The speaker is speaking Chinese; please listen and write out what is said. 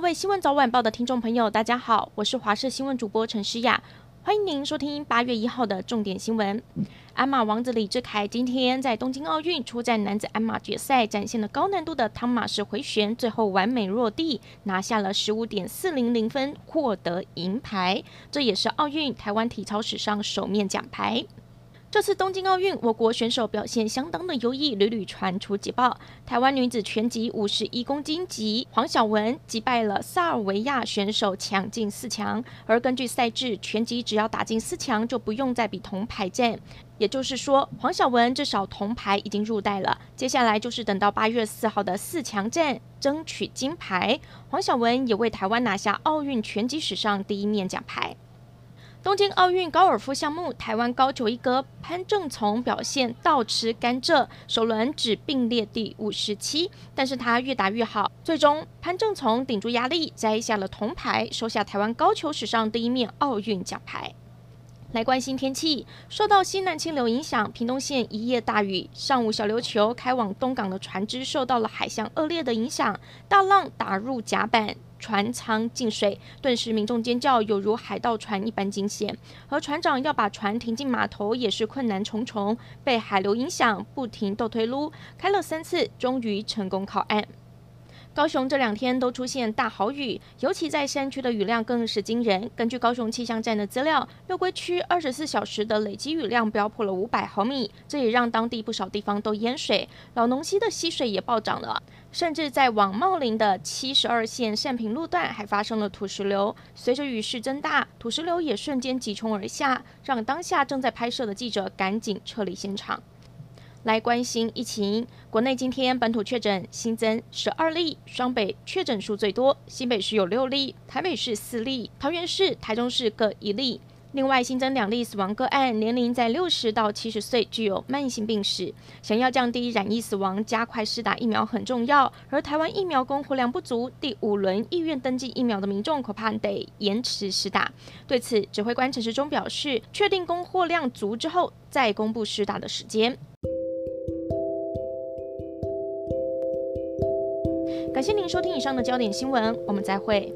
各位新闻早晚报的听众朋友，大家好，我是华视新闻主播陈诗雅，欢迎您收听八月一号的重点新闻。鞍马王子李志凯今天在东京奥运出战男子鞍马决赛，展现了高难度的汤马式回旋，最后完美落地，拿下了十五点四零零分，获得银牌。这也是奥运台湾体操史上首面奖牌。这次东京奥运，我国选手表现相当的优异，屡屡传出捷报。台湾女子拳击五十一公斤级黄晓雯击败了塞尔维亚选手，抢进四强。而根据赛制，拳击只要打进四强，就不用再比铜牌战。也就是说，黄晓雯至少铜牌已经入袋了。接下来就是等到八月四号的四强战，争取金牌。黄晓雯也为台湾拿下奥运拳击史上第一面奖牌。东京奥运高尔夫项目，台湾高球一哥潘正从表现倒吃甘蔗，首轮只并列第五十七，但是他越打越好，最终潘正从顶住压力摘下了铜牌，收下台湾高球史上第一面奥运奖牌。来关心天气，受到西南气流影响，屏东县一夜大雨，上午小琉球开往东港的船只受到了海象恶劣的影响，大浪打入甲板。船舱进水，顿时民众尖叫，犹如海盗船一般惊险。而船长要把船停进码头，也是困难重重。被海流影响，不停倒推撸，开了三次，终于成功靠岸。高雄这两天都出现大豪雨，尤其在山区的雨量更是惊人。根据高雄气象站的资料，六龟区二十四小时的累积雨量飙破了五百毫米，这也让当地不少地方都淹水，老农溪的溪水也暴涨了，甚至在往茂林的七十二线善平路段还发生了土石流。随着雨势增大，土石流也瞬间急冲而下，让当下正在拍摄的记者赶紧撤离现场。来关心疫情，国内今天本土确诊新增十二例，双北确诊数最多，新北市有六例，台北市四例，桃园市、台中市各一例。另外新增两例死亡个案，年龄在六十到七十岁，具有慢性病史。想要降低染疫死亡，加快施打疫苗很重要。而台湾疫苗供货量不足，第五轮意愿登记疫苗的民众恐怕得延迟施打。对此，指挥官陈时中表示，确定供货量足之后，再公布施打的时间。感谢您收听以上的焦点新闻，我们再会。